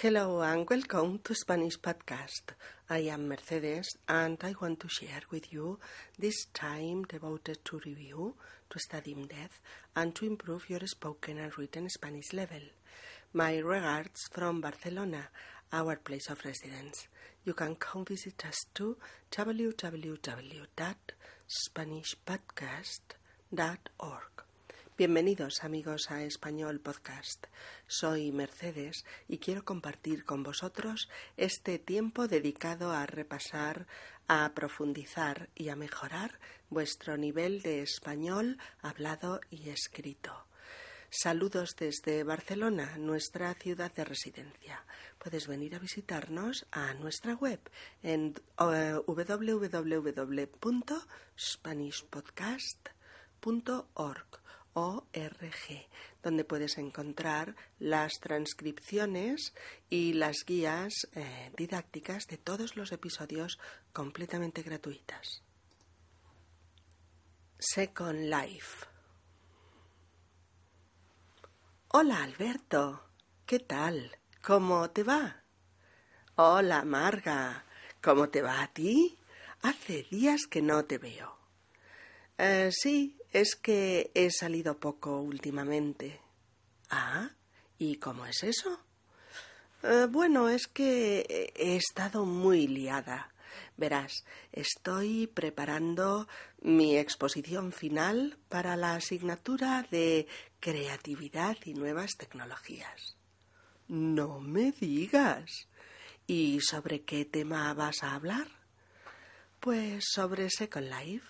Hello and welcome to Spanish Podcast. I am Mercedes and I want to share with you this time devoted to review, to study in depth, and to improve your spoken and written Spanish level. My regards from Barcelona, our place of residence. You can come visit us to www.spanishpodcast.org. Bienvenidos amigos a Español Podcast. Soy Mercedes y quiero compartir con vosotros este tiempo dedicado a repasar, a profundizar y a mejorar vuestro nivel de español hablado y escrito. Saludos desde Barcelona, nuestra ciudad de residencia. Puedes venir a visitarnos a nuestra web en uh, www.spanishpodcast.org donde puedes encontrar las transcripciones y las guías eh, didácticas de todos los episodios completamente gratuitas. Second Life. Hola Alberto, ¿qué tal? ¿Cómo te va? Hola Marga, ¿cómo te va a ti? Hace días que no te veo. Eh, sí, es que he salido poco últimamente. Ah, ¿y cómo es eso? Eh, bueno, es que he estado muy liada. Verás, estoy preparando mi exposición final para la asignatura de creatividad y nuevas tecnologías. No me digas. ¿Y sobre qué tema vas a hablar? Pues sobre Second Life.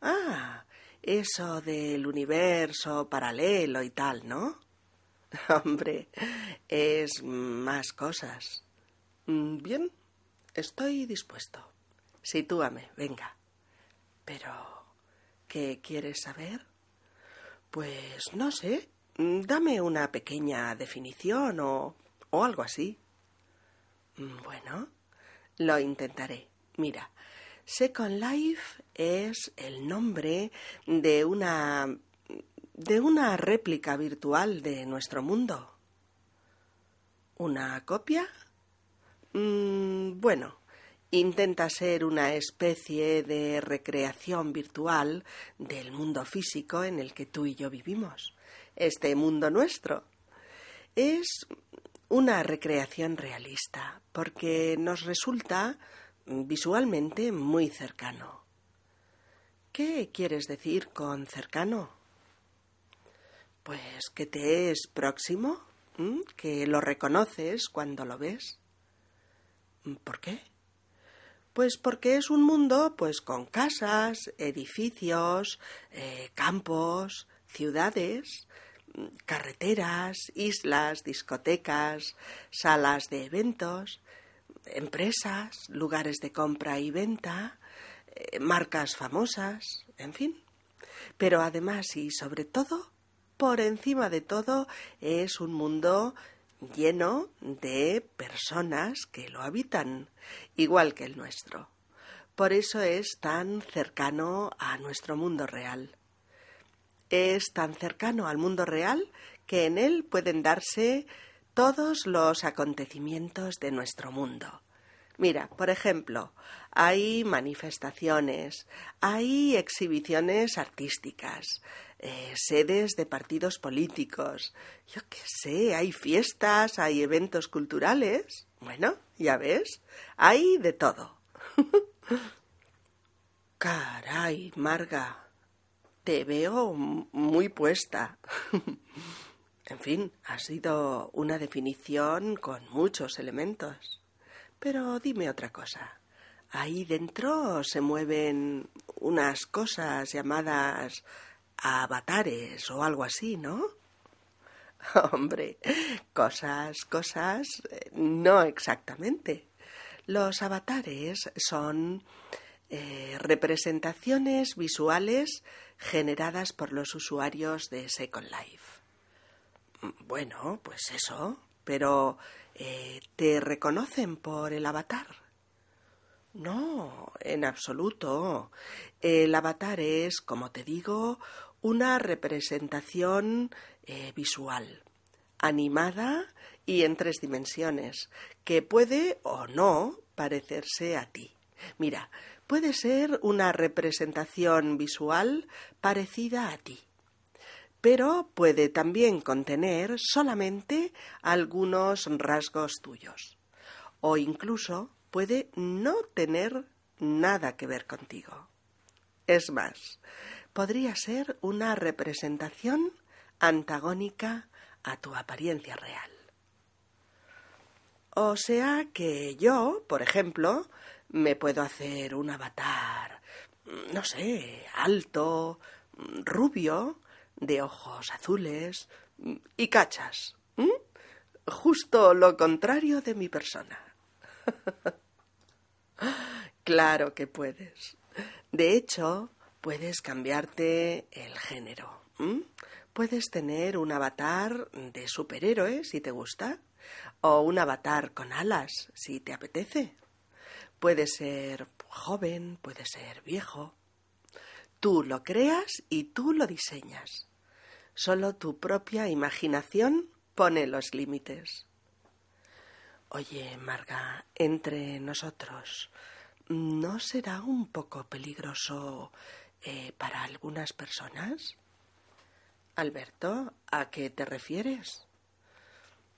Ah, eso del universo paralelo y tal, ¿no? Hombre, es más cosas. Mm, bien, estoy dispuesto. Sitúame, venga. Pero, ¿qué quieres saber? Pues no sé. Dame una pequeña definición o, o algo así. Mm, bueno, lo intentaré. Mira, Second Life es el nombre de una de una réplica virtual de nuestro mundo. ¿Una copia? Mm, bueno, intenta ser una especie de recreación virtual del mundo físico en el que tú y yo vivimos, este mundo nuestro. Es una recreación realista, porque nos resulta visualmente muy cercano. ¿Qué quieres decir con cercano? Pues que te es próximo, que lo reconoces cuando lo ves. ¿Por qué? Pues porque es un mundo pues con casas, edificios, eh, campos, ciudades, carreteras, islas, discotecas, salas de eventos, empresas, lugares de compra y venta, eh, marcas famosas, en fin. Pero además y sobre todo, por encima de todo, es un mundo lleno de personas que lo habitan, igual que el nuestro. Por eso es tan cercano a nuestro mundo real. Es tan cercano al mundo real que en él pueden darse todos los acontecimientos de nuestro mundo. Mira, por ejemplo, hay manifestaciones, hay exhibiciones artísticas, eh, sedes de partidos políticos, yo qué sé, hay fiestas, hay eventos culturales. Bueno, ya ves, hay de todo. Caray, Marga, te veo muy puesta. En fin, ha sido una definición con muchos elementos. Pero dime otra cosa. Ahí dentro se mueven unas cosas llamadas avatares o algo así, ¿no? Hombre, cosas, cosas, no exactamente. Los avatares son eh, representaciones visuales generadas por los usuarios de Second Life. Bueno, pues eso, pero eh, ¿te reconocen por el avatar? No, en absoluto. El avatar es, como te digo, una representación eh, visual, animada y en tres dimensiones, que puede o no parecerse a ti. Mira, puede ser una representación visual parecida a ti, pero puede también contener solamente algunos rasgos tuyos, o incluso puede no tener nada que ver contigo. Es más, podría ser una representación antagónica a tu apariencia real. O sea que yo, por ejemplo, me puedo hacer un avatar, no sé, alto, rubio, de ojos azules y cachas. Justo lo contrario de mi persona. claro que puedes. De hecho, puedes cambiarte el género. Puedes tener un avatar de superhéroe si te gusta, o un avatar con alas si te apetece. Puede ser joven, puede ser viejo. Tú lo creas y tú lo diseñas. Solo tu propia imaginación pone los límites. Oye, Marga, entre nosotros, ¿no será un poco peligroso eh, para algunas personas? Alberto, ¿a qué te refieres?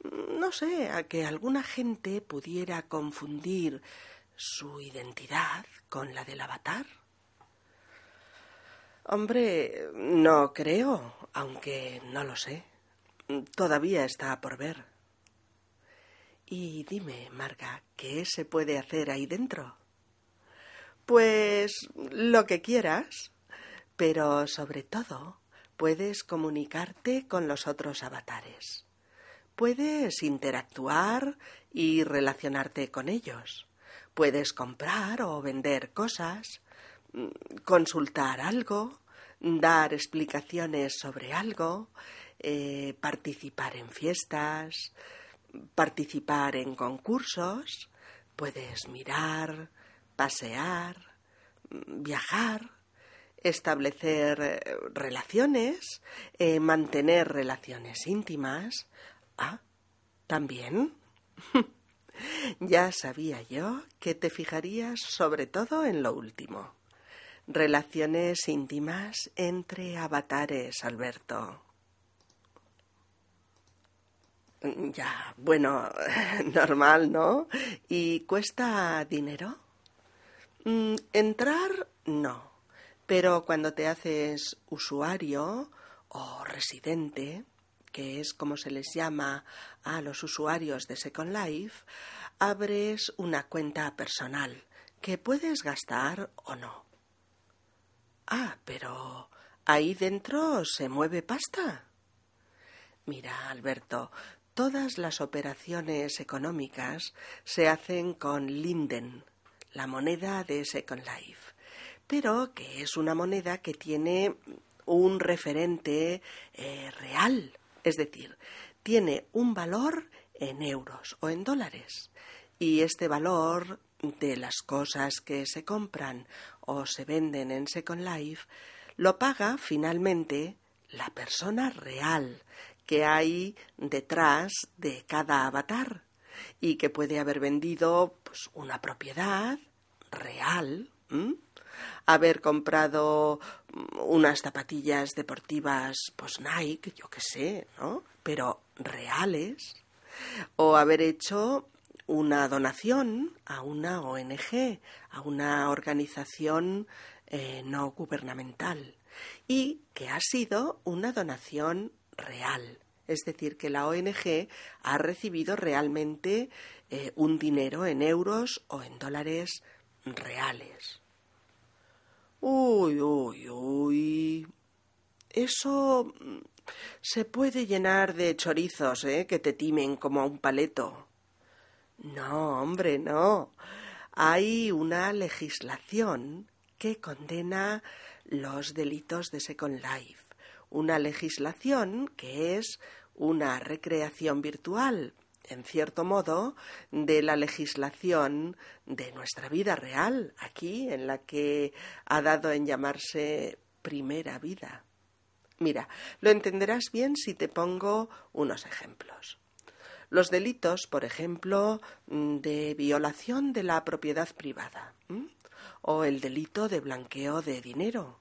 No sé, a que alguna gente pudiera confundir su identidad con la del avatar. Hombre, no creo, aunque no lo sé. Todavía está por ver. Y dime, Marga, ¿qué se puede hacer ahí dentro? Pues lo que quieras, pero sobre todo puedes comunicarte con los otros avatares. Puedes interactuar y relacionarte con ellos. Puedes comprar o vender cosas, consultar algo, dar explicaciones sobre algo, eh, participar en fiestas, participar en concursos, puedes mirar, pasear, viajar, establecer eh, relaciones, eh, mantener relaciones íntimas. Ah, también. ya sabía yo que te fijarías sobre todo en lo último. Relaciones íntimas entre avatares, Alberto. Ya, bueno, normal, ¿no? ¿Y cuesta dinero? Mm, entrar, no. Pero cuando te haces usuario o residente, que es como se les llama a los usuarios de Second Life, abres una cuenta personal que puedes gastar o no. Ah, pero ahí dentro se mueve pasta. Mira, Alberto, todas las operaciones económicas se hacen con Linden, la moneda de Second Life, pero que es una moneda que tiene un referente eh, real, es decir, tiene un valor en euros o en dólares. Y este valor de las cosas que se compran o se venden en Second Life lo paga finalmente la persona real que hay detrás de cada avatar y que puede haber vendido pues, una propiedad real, haber comprado mm, unas zapatillas deportivas pues Nike, yo qué sé, ¿no? Pero reales, o haber hecho una donación a una ONG, a una organización eh, no gubernamental, y que ha sido una donación real. Es decir, que la ONG ha recibido realmente eh, un dinero en euros o en dólares reales. Uy, uy, uy. Eso mm, se puede llenar de chorizos, ¿eh? Que te timen como a un paleto. No, hombre, no. Hay una legislación que condena los delitos de Second Life. Una legislación que es una recreación virtual, en cierto modo, de la legislación de nuestra vida real, aquí, en la que ha dado en llamarse primera vida. Mira, lo entenderás bien si te pongo unos ejemplos. Los delitos, por ejemplo, mm, de violación de la propiedad privada, o el delito de blanqueo de dinero,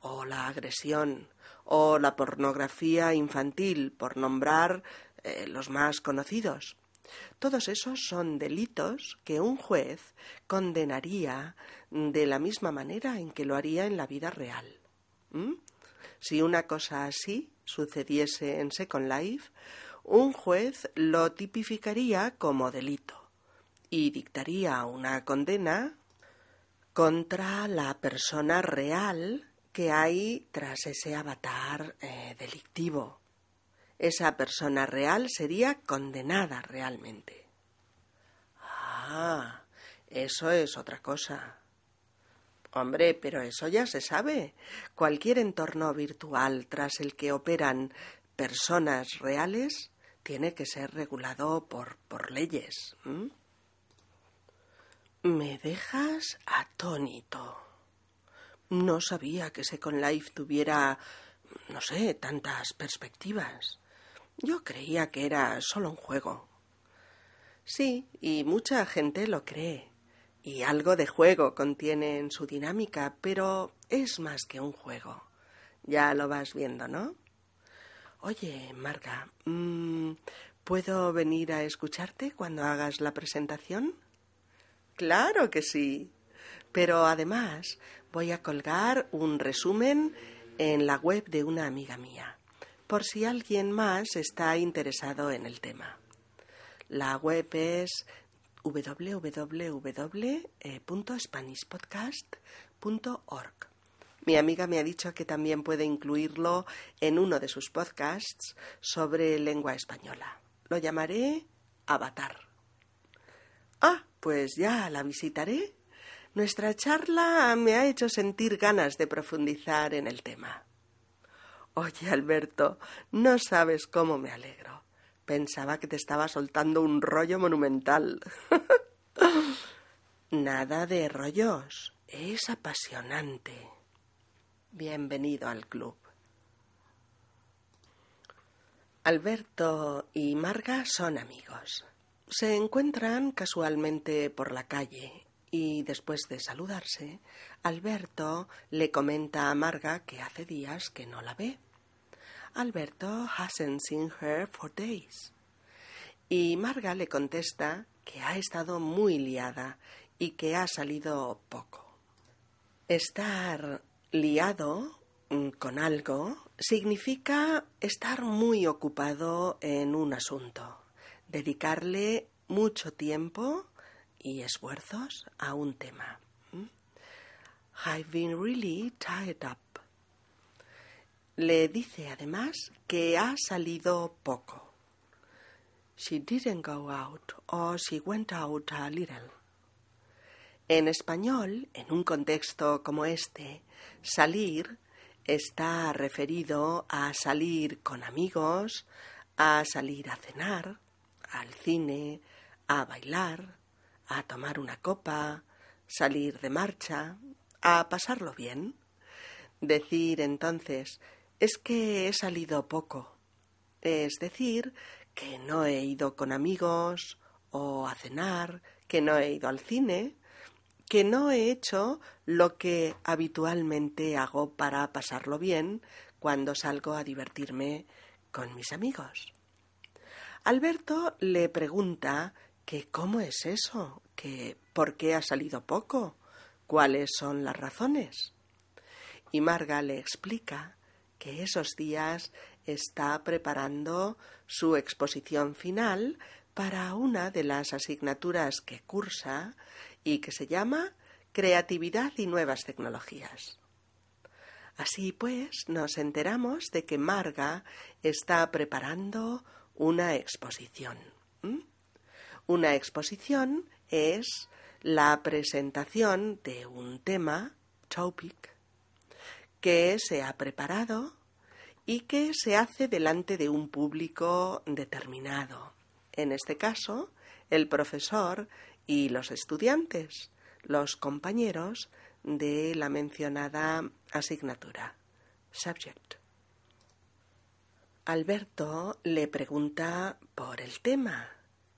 o la agresión, o la pornografía infantil, por nombrar eh, los más conocidos. Todos esos son delitos que un juez condenaría de la misma manera en que lo haría en la vida real. Si una cosa así sucediese en Second Life, un juez lo tipificaría como delito y dictaría una condena contra la persona real que hay tras ese avatar eh, delictivo. Esa persona real sería condenada realmente. Ah, eso es otra cosa. Hombre, pero eso ya se sabe. Cualquier entorno virtual tras el que operan personas reales tiene que ser regulado por, por leyes. Me dejas atónito. No sabía que Second Life tuviera, no sé, tantas perspectivas. Yo creía que era solo un juego. Sí, y mucha gente lo cree. Y algo de juego contiene en su dinámica, pero es más que un juego. Ya lo vas viendo, ¿no? Oye, Marga, mm, ¿puedo venir a escucharte cuando hagas la presentación? Claro que sí. Pero además voy a colgar un resumen en la web de una amiga mía, por si alguien más está interesado en el tema. La web es www.spanishpodcast.org. Mi amiga me ha dicho que también puede incluirlo en uno de sus podcasts sobre lengua española. Lo llamaré Avatar. Ah, pues ya la visitaré nuestra charla me ha hecho sentir ganas de profundizar en el tema. Oye, Alberto, no sabes cómo me alegro. Pensaba que te estaba soltando un rollo monumental. Nada de rollos. Es apasionante. Bienvenido al club. Alberto y Marga son amigos. Se encuentran casualmente por la calle y después de saludarse, Alberto le comenta a Marga que hace días que no la ve. Alberto hasn't seen her for days. Y Marga le contesta que ha estado muy liada y que ha salido poco. Estar liado mm, con algo significa estar muy ocupado en un asunto, dedicarle mucho tiempo y esfuerzos a un tema. ¿Mm? I've been really tied up. Le dice además que ha salido poco. She didn't go out or she went out a little. En español, en un contexto como este, salir está referido a salir con amigos, a salir a cenar, al cine, a bailar, a tomar una copa, salir de marcha, a pasarlo bien. Decir entonces es que he salido poco. Es decir, que no he ido con amigos o a cenar, que no he ido al cine, que no he hecho lo que habitualmente hago para pasarlo bien cuando salgo a divertirme con mis amigos. Alberto le pregunta que cómo es eso, que por qué ha salido poco, cuáles son las razones. Y Marga le explica que esos días está preparando su exposición final para una de las asignaturas que cursa y que se llama Creatividad y Nuevas Tecnologías. Así pues, nos enteramos de que Marga está preparando una exposición. Una exposición es la presentación de un tema, topic, que se ha preparado y que se hace delante de un público determinado. En este caso, el profesor y los estudiantes, los compañeros de la mencionada asignatura. Subject. Alberto le pregunta por el tema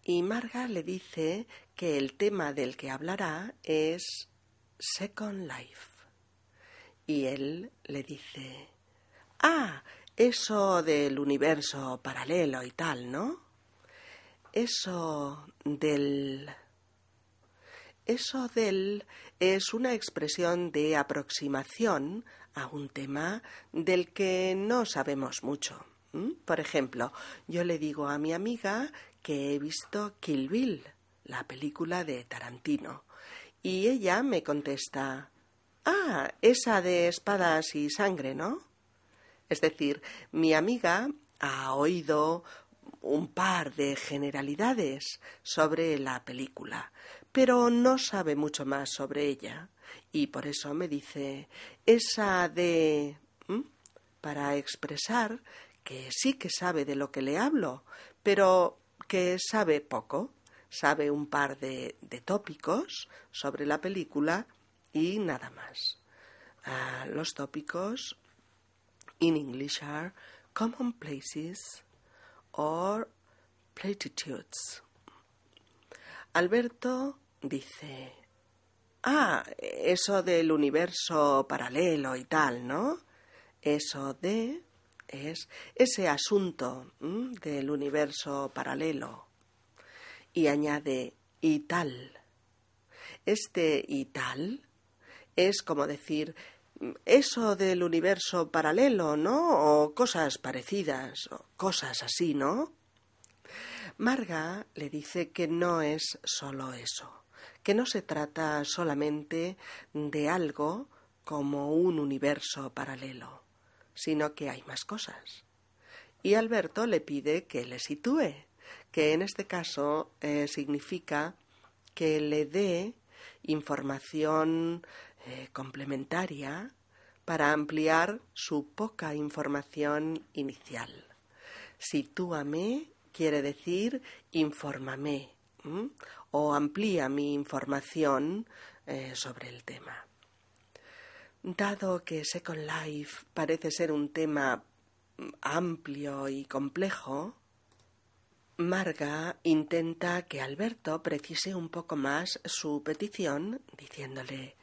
y Marga le dice que el tema del que hablará es Second Life. Y él le dice, ah, eso del universo paralelo y tal, ¿no? Eso del... Eso del es una expresión de aproximación a un tema del que no sabemos mucho. Por ejemplo, yo le digo a mi amiga que he visto Kill Bill, la película de Tarantino, y ella me contesta, ah, esa de espadas y sangre, ¿no? Es decir, mi amiga ha oído un par de generalidades sobre la película, pero no sabe mucho más sobre ella, y por eso me dice, esa de... para expresar que sí que sabe de lo que le hablo, pero que sabe poco, sabe un par de, tópicos sobre la película y nada más. Ah, los tópicos in English are commonplaces or platitudes. Alberto dice, ah, eso del universo paralelo y tal, ¿no? Eso de es ese asunto del universo paralelo. Y añade y tal. Este y tal es como decir eso del universo paralelo, ¿no? O cosas parecidas, o cosas así, ¿no? Marga le dice que no es solo eso, que no se trata solamente de algo como un universo paralelo sino que hay más cosas. Y Alberto le pide que le sitúe, que en este caso eh, significa que le dé información eh, complementaria para ampliar su poca información inicial. Sitúame quiere decir infórmame o amplía mi información eh, sobre el tema. Dado que Second Life parece ser un tema amplio y complejo, Marga intenta que Alberto precise un poco más su petición, diciéndole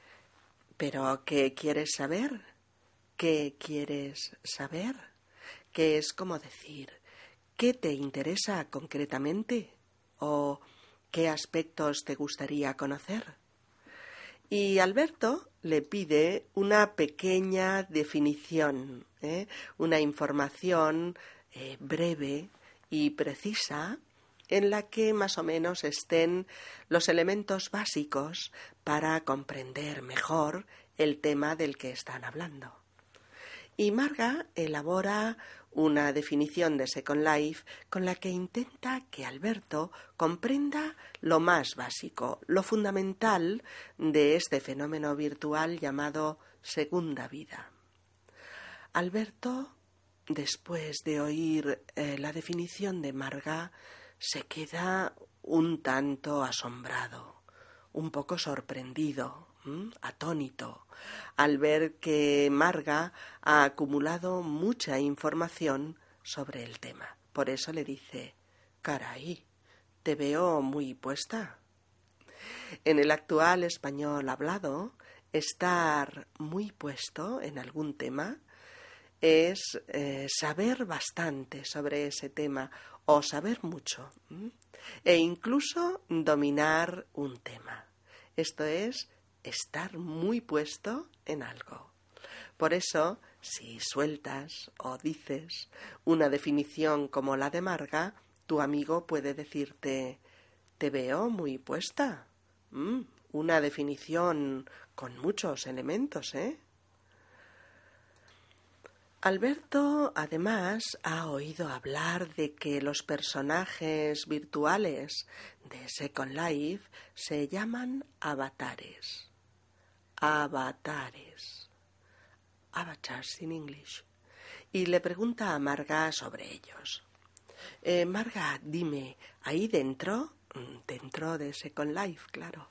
¿Pero qué quieres saber? ¿Qué quieres saber? Que es como decir ¿qué te interesa concretamente? ¿O qué aspectos te gustaría conocer? Y Alberto le pide una pequeña definición, ¿eh? una información eh, breve y precisa en la que más o menos estén los elementos básicos para comprender mejor el tema del que están hablando. Y Marga elabora una definición de Second Life con la que intenta que Alberto comprenda lo más básico, lo fundamental de este fenómeno virtual llamado segunda vida. Alberto, después de oír eh, la definición de Marga, se queda un tanto asombrado, un poco sorprendido, atónito, al ver que Marga ha acumulado mucha información sobre el tema. Por eso le dice, caray, te veo muy puesta. En el actual español hablado, estar muy puesto en algún tema es eh, saber bastante sobre ese tema o saber mucho e incluso dominar un tema. Esto es estar muy puesto en algo. Por eso, si sueltas o dices una definición como la de Marga, tu amigo puede decirte te veo muy puesta. Mm, una definición con muchos elementos, ¿eh? Alberto, además, ha oído hablar de que los personajes virtuales de Second Life se llaman avatares avatares. Avatars in English. Y le pregunta a Marga sobre ellos. Eh, Marga, dime, ahí dentro, mm, dentro de Second Life, claro,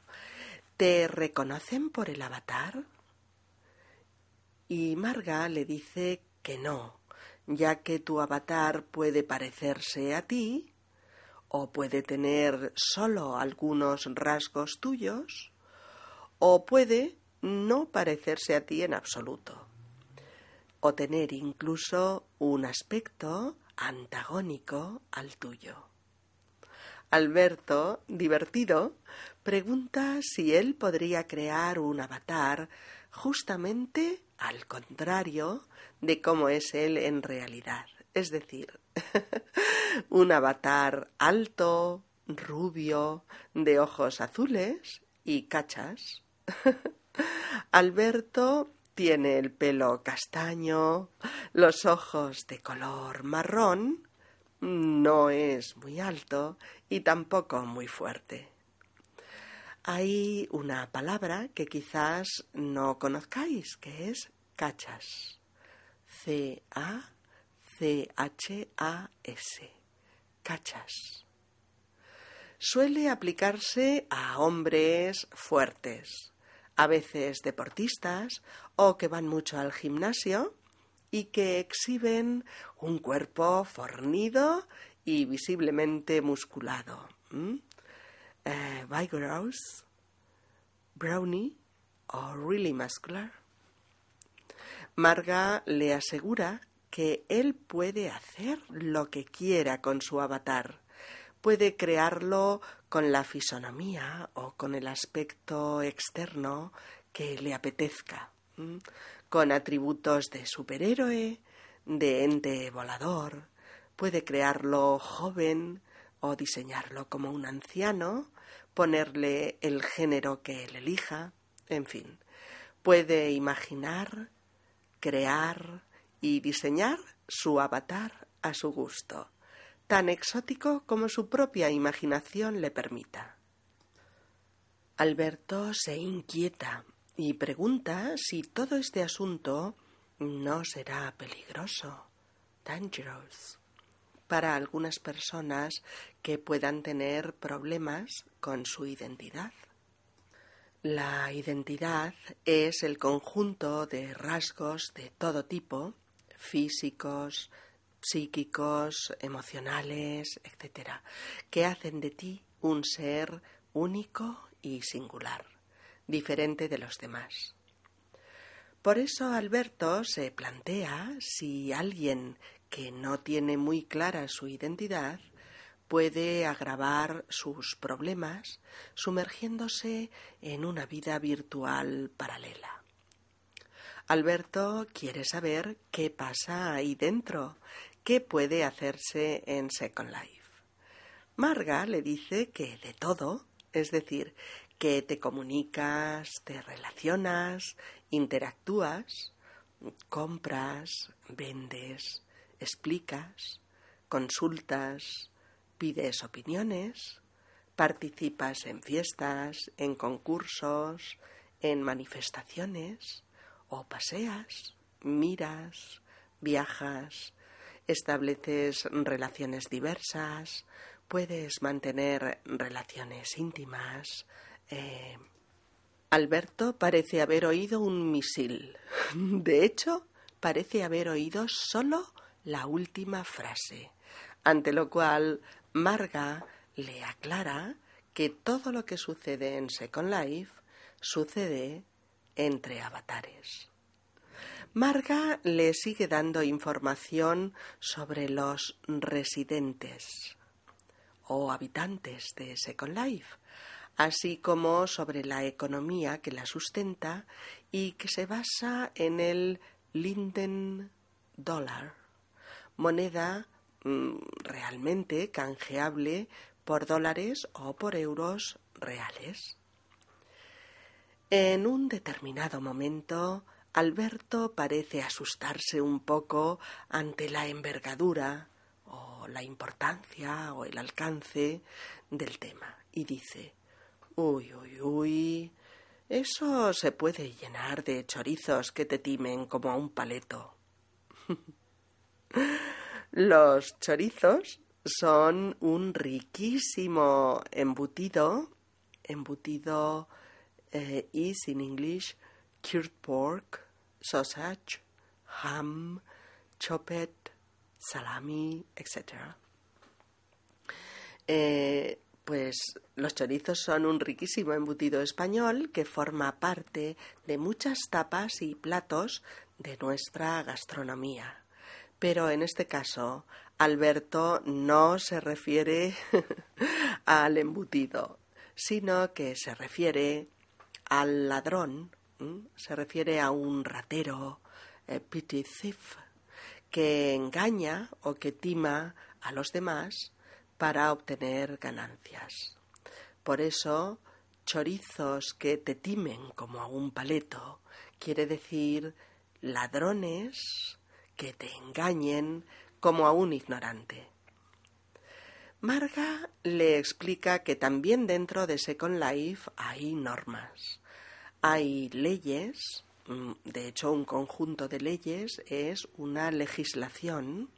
¿te reconocen por el avatar? Y Marga le dice que no, ya que tu avatar puede parecerse a ti o puede tener solo algunos rasgos tuyos o puede no parecerse a ti en absoluto o tener incluso un aspecto antagónico al tuyo. Alberto, divertido, pregunta si él podría crear un avatar justamente al contrario de cómo es él en realidad. Es decir, un avatar alto, rubio, de ojos azules y cachas. Alberto tiene el pelo castaño, los ojos de color marrón, no es muy alto y tampoco muy fuerte. Hay una palabra que quizás no conozcáis, que es cachas. C-A-C-H-A-S. Cachas. Suele aplicarse a hombres fuertes, a veces deportistas o que van mucho al gimnasio y que exhiben un cuerpo fornido y visiblemente musculado. Eh, vigorous, brownie o really muscular. Marga le asegura que él puede hacer lo que quiera con su avatar. Puede crearlo con la fisonomía o con el aspecto externo que le apetezca con atributos de superhéroe, de ente volador, puede crearlo joven o diseñarlo como un anciano, ponerle el género que él elija, en fin, puede imaginar, crear y diseñar su avatar a su gusto, tan exótico como su propia imaginación le permita. Alberto se inquieta y pregunta si todo este asunto no será peligroso, dangerous, para algunas personas que puedan tener problemas con su identidad. La identidad es el conjunto de rasgos de todo tipo, físicos, psíquicos, emocionales, etc., que hacen de ti un ser único y singular diferente de los demás. Por eso Alberto se plantea si alguien que no tiene muy clara su identidad puede agravar sus problemas sumergiéndose en una vida virtual paralela. Alberto quiere saber qué pasa ahí dentro, qué puede hacerse en Second Life. Marga le dice que de todo, es decir, que te comunicas, te relacionas, interactúas, compras, vendes, explicas, consultas, pides opiniones, participas en fiestas, en concursos, en manifestaciones, o paseas, miras, viajas, estableces relaciones diversas, puedes mantener relaciones íntimas, eh, Alberto parece haber oído un misil. De hecho, parece haber oído solo la última frase, ante lo cual Marga le aclara que todo lo que sucede en Second Life sucede entre avatares. Marga le sigue dando información sobre los residentes o habitantes de Second Life, así como sobre la economía que la sustenta y que se basa en el Linden Dollar, moneda mm, realmente canjeable por dólares o por euros reales. En un determinado momento, Alberto parece asustarse un poco ante la envergadura o la importancia o el alcance del tema y dice Uy, uy, uy. Eso se puede llenar de chorizos que te timen como a un paleto. Los chorizos son un riquísimo embutido, embutido eh, is in English cured pork, sausage, ham, chopped salami, etc. Eh, pues los chorizos son un riquísimo embutido español que forma parte de muchas tapas y platos de nuestra gastronomía. Pero en este caso, Alberto no se refiere al embutido, sino que se refiere al ladrón, se refiere a un ratero, eh, thief, que engaña o que tima a los demás para obtener ganancias. Por eso, chorizos que te timen como a un paleto quiere decir ladrones que te engañen como a un ignorante. Marga le explica que también dentro de Second Life hay normas, hay leyes, mm, de hecho un conjunto de leyes es una legislación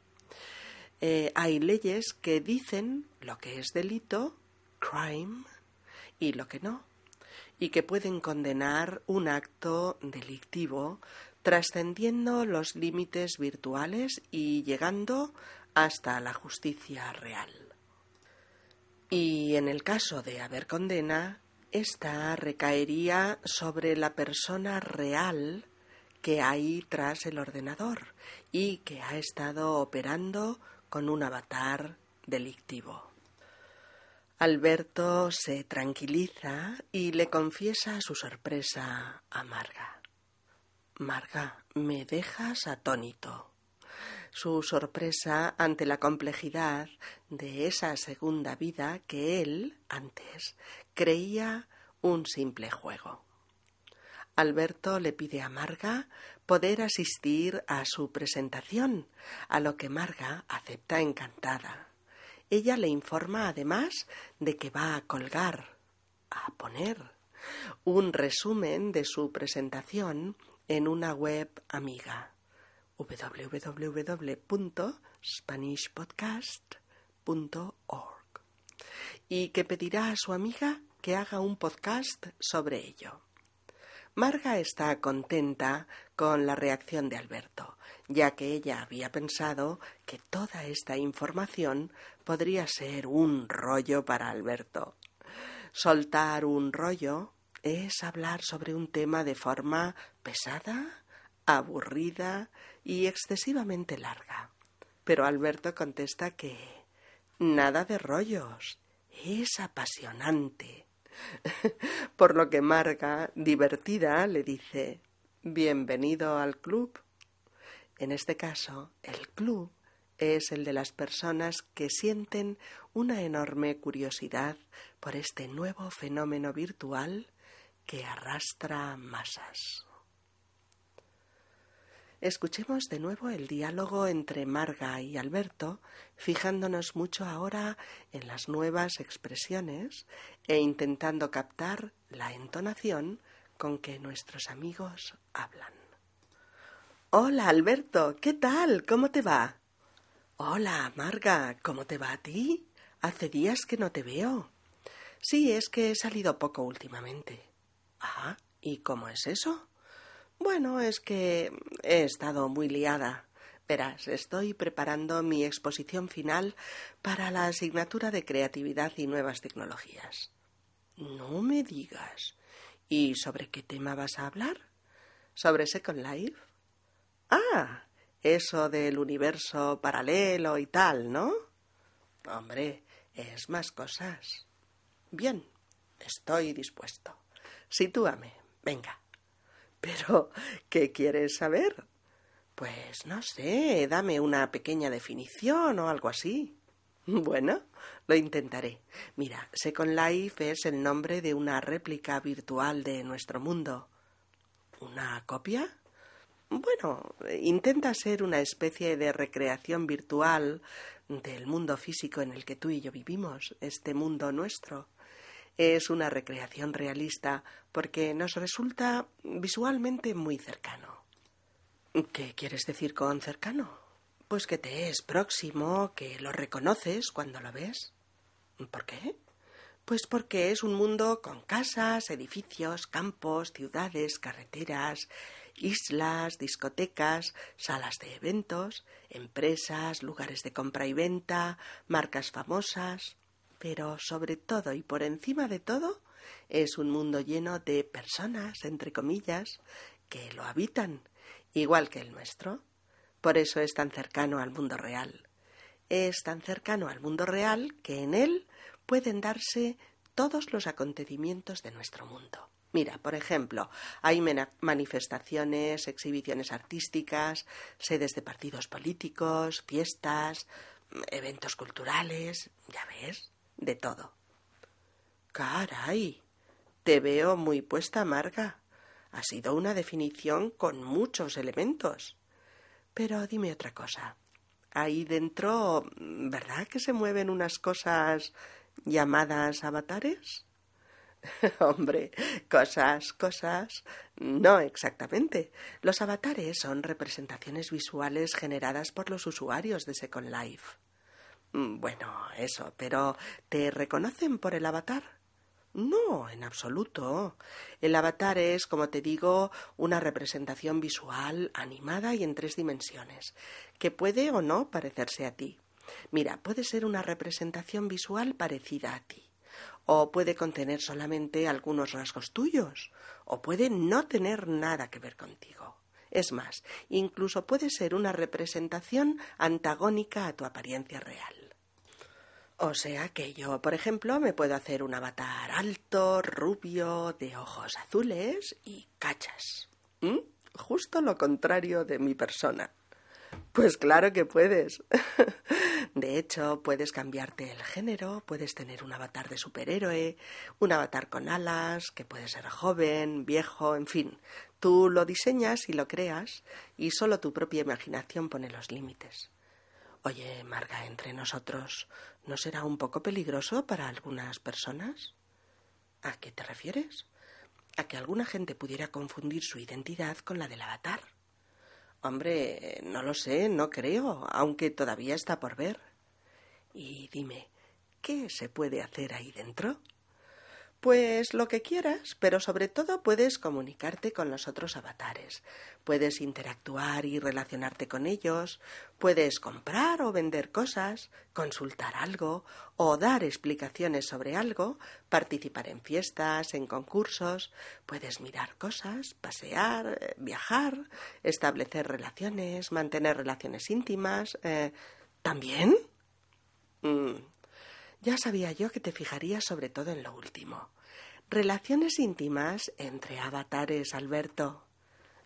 eh, hay leyes que dicen lo que es delito, crime, y lo que no, y que pueden condenar un acto delictivo trascendiendo los límites virtuales y llegando hasta la justicia real. Y en el caso de haber condena, esta recaería sobre la persona real que hay tras el ordenador y que ha estado operando con un avatar delictivo. Alberto se tranquiliza y le confiesa su sorpresa a Marga. Marga, me dejas atónito. Su sorpresa ante la complejidad de esa segunda vida que él, antes, creía un simple juego. Alberto le pide a Marga poder asistir a su presentación, a lo que Marga acepta encantada. Ella le informa además de que va a colgar, a poner, un resumen de su presentación en una web amiga www.spanishpodcast.org y que pedirá a su amiga haga un podcast sobre ello. Marga está contenta con la reacción de Alberto, ya que ella había pensado que toda esta información podría ser un rollo para Alberto. Soltar un rollo es hablar sobre un tema de forma pesada, aburrida y excesivamente larga. Pero Alberto contesta que nada de rollos, es apasionante, Por lo que Marga, divertida, le dice Bienvenido al club. En este caso, el club es el de las personas que sienten una enorme curiosidad por este nuevo fenómeno virtual que arrastra masas. Escuchemos de nuevo el diálogo entre Marga y Alberto, fijándonos mucho ahora en las nuevas expresiones e intentando captar la entonación con que nuestros amigos hablan. Hola, Alberto, ¿qué tal? ¿Cómo te va? Hola, Marga, ¿cómo te va a ti? Hace días que no te veo. Sí, es que he salido poco últimamente. Ah, ¿y cómo es eso? Bueno, es que he estado muy liada. Verás, estoy preparando mi exposición final para la asignatura de creatividad y nuevas tecnologías. No me digas. ¿Y sobre qué tema vas a hablar? ¿Sobre Second Life? Ah, eso del universo paralelo y tal, ¿no? Hombre, es más cosas. Bien, estoy dispuesto. Sitúame. Venga. Pero, ¿qué quieres saber? Pues no sé, dame una pequeña definición o algo así. Bueno, lo intentaré. Mira, Second Life es el nombre de una réplica virtual de nuestro mundo. ¿Una copia? Bueno, intenta ser una especie de recreación virtual del mundo físico en el que tú y yo vivimos, este mundo nuestro es una recreación realista porque nos resulta visualmente muy cercano. ¿Qué quieres decir con cercano? Pues que te es próximo, que lo reconoces cuando lo ves. ¿Por qué? Pues porque es un mundo con casas, edificios, campos, ciudades, carreteras, islas, discotecas, salas de eventos, empresas, lugares de compra y venta, marcas famosas, pero sobre todo y por encima de todo es un mundo lleno de personas, entre comillas, que lo habitan, igual que el nuestro. Por eso es tan cercano al mundo real. Es tan cercano al mundo real que en él pueden darse todos los acontecimientos de nuestro mundo. Mira, por ejemplo, hay manifestaciones, exhibiciones artísticas, sedes de partidos políticos, fiestas, eventos culturales, ya ves, de todo. Caray, te veo muy puesta, Marga. Ha sido una definición con muchos elementos. Pero dime otra cosa. Ahí dentro, ¿verdad que se mueven unas cosas llamadas avatares? Hombre, cosas, cosas. No exactamente. Los avatares son representaciones visuales generadas por los usuarios de Second Life. Mm, bueno, eso, pero ¿te reconocen por el avatar? No, en absoluto. El avatar es, como te digo, una representación visual animada y en tres dimensiones, que puede o no parecerse a ti. Mira, puede ser una representación visual parecida a ti, o puede contener solamente algunos rasgos tuyos, o puede no tener nada que ver contigo. Es más, incluso puede ser una representación antagónica a tu apariencia real. O sea que yo, por ejemplo, me puedo hacer un avatar alto, rubio, de ojos azules y cachas. ¿Mm? Justo lo contrario de mi persona. Pues claro que puedes. De hecho, puedes cambiarte el género, puedes tener un avatar de superhéroe, un avatar con alas, que puede ser joven, viejo, en fin. Tú lo diseñas y lo creas, y solo tu propia imaginación pone los límites. Oye, Marga, entre nosotros, ¿no será un poco peligroso para algunas personas? ¿A qué te refieres? A que alguna gente pudiera confundir su identidad con la del avatar. Hombre, no lo sé, no creo, aunque todavía está por ver. Y dime, ¿qué se puede hacer ahí dentro? Pues lo que quieras, pero sobre todo puedes comunicarte con los otros avatares, puedes interactuar y relacionarte con ellos, puedes comprar o vender cosas, consultar algo o dar explicaciones sobre algo, participar en fiestas, en concursos, puedes mirar cosas, pasear, eh, viajar, establecer relaciones, mantener relaciones íntimas. Eh, ¿También? Mm, ya sabía yo que te fijarías sobre todo en lo último. Relaciones íntimas entre avatares, Alberto.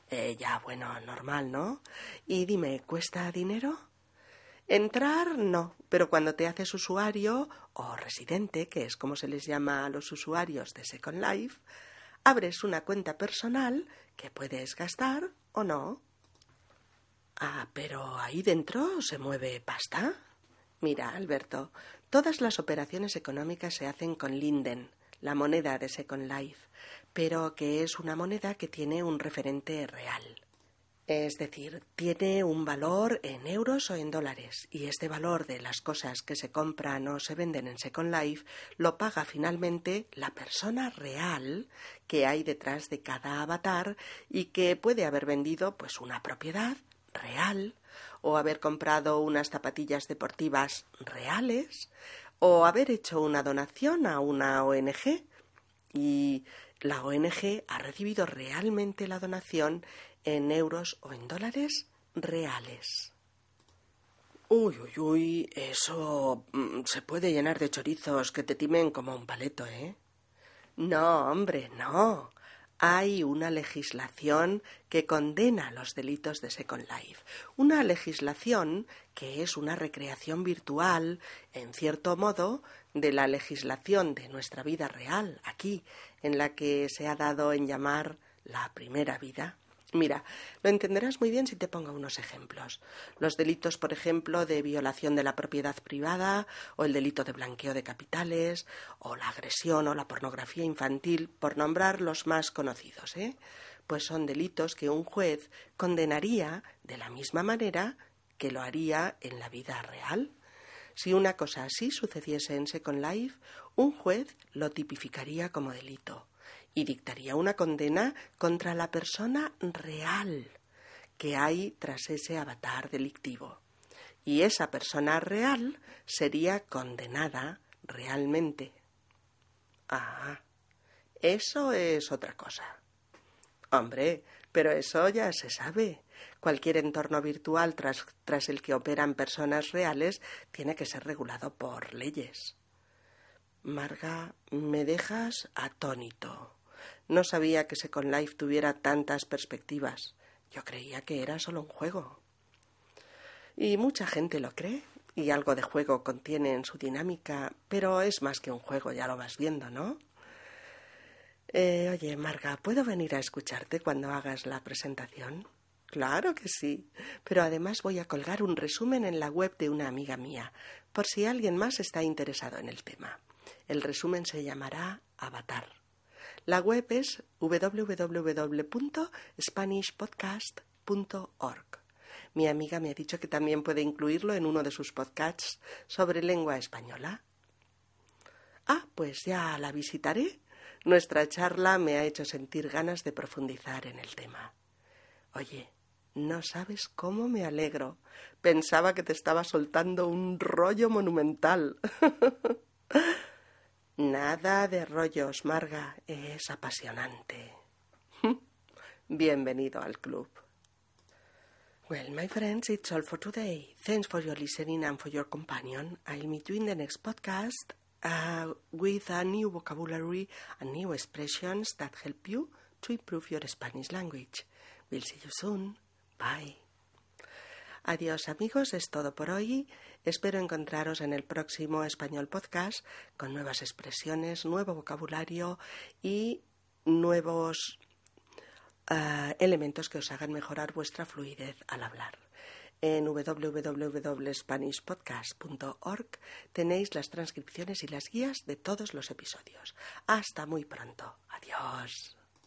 Eh, ya, bueno, normal, ¿no? Y dime, ¿cuesta dinero? Entrar no, pero cuando te haces usuario o residente, que es como se les llama a los usuarios de Second Life, abres una cuenta personal que puedes gastar o no. Ah, pero ahí dentro se mueve pasta. Mira, Alberto, todas las operaciones económicas se hacen con Linden, la moneda de Second Life, pero que es una moneda que tiene un referente real. Es decir, tiene un valor en euros o en dólares, y este valor de las cosas que se compran o se venden en Second Life lo paga finalmente la persona real que hay detrás de cada avatar y que puede haber vendido pues una propiedad real o haber comprado unas zapatillas deportivas reales o haber hecho una donación a una ONG y la ONG ha recibido realmente la donación en euros o en dólares reales. Uy, uy, uy, eso mm, se puede llenar de chorizos que te timen como un paleto, ¿eh? No, hombre, no hay una legislación que condena los delitos de Second Life. Una legislación que es una recreación virtual, en cierto modo, de la legislación de nuestra vida real, aquí, en la que se ha dado en llamar la primera vida. Mira, lo entenderás muy bien si te pongo unos ejemplos. Los delitos, por ejemplo, de violación de la propiedad privada, o el delito de blanqueo de capitales, o la agresión o la pornografía infantil, por nombrar los más conocidos, ¿eh? Pues son delitos que un juez condenaría de la misma manera que lo haría en la vida real. Si una cosa así sucediese en Second Life, un juez lo tipificaría como delito y dictaría una condena contra la persona real que hay tras ese avatar delictivo. Y esa persona real sería condenada realmente. Ah, eso es otra cosa. Hombre, pero eso ya se sabe. Cualquier entorno virtual tras, tras el que operan personas reales tiene que ser regulado por leyes. Marga, me dejas atónito. No sabía que Second Life tuviera tantas perspectivas. Yo creía que era solo un juego. Y mucha gente lo cree, y algo de juego contiene en su dinámica, pero es más que un juego, ya lo vas viendo, ¿no? Eh, oye, Marga, ¿puedo venir a escucharte cuando hagas la presentación? Claro que sí, pero además voy a colgar un resumen en la web de una amiga mía, por si alguien más está interesado en el tema. El resumen se llamará Avatar. La web es www.spanishpodcast.org. Mi amiga me ha dicho que también puede incluirlo en uno de sus podcasts sobre lengua española. Ah, pues ya la visitaré. Nuestra charla me ha hecho sentir ganas de profundizar en el tema. Oye, no sabes cómo me alegro. Pensaba que te estaba soltando un rollo monumental. Nada de rollos, Marga. Es apasionante. Bienvenido al club. Well, my friends, it's all for today. Thanks for your listening and for your companion. I'll meet you in the next podcast uh, with a new vocabulary and new expressions that help you to improve your Spanish language. We'll see you soon. Bye. Adiós amigos, es todo por hoy. Espero encontraros en el próximo Español Podcast con nuevas expresiones, nuevo vocabulario y nuevos uh, elementos que os hagan mejorar vuestra fluidez al hablar. En www.spanishpodcast.org tenéis las transcripciones y las guías de todos los episodios. Hasta muy pronto. Adiós.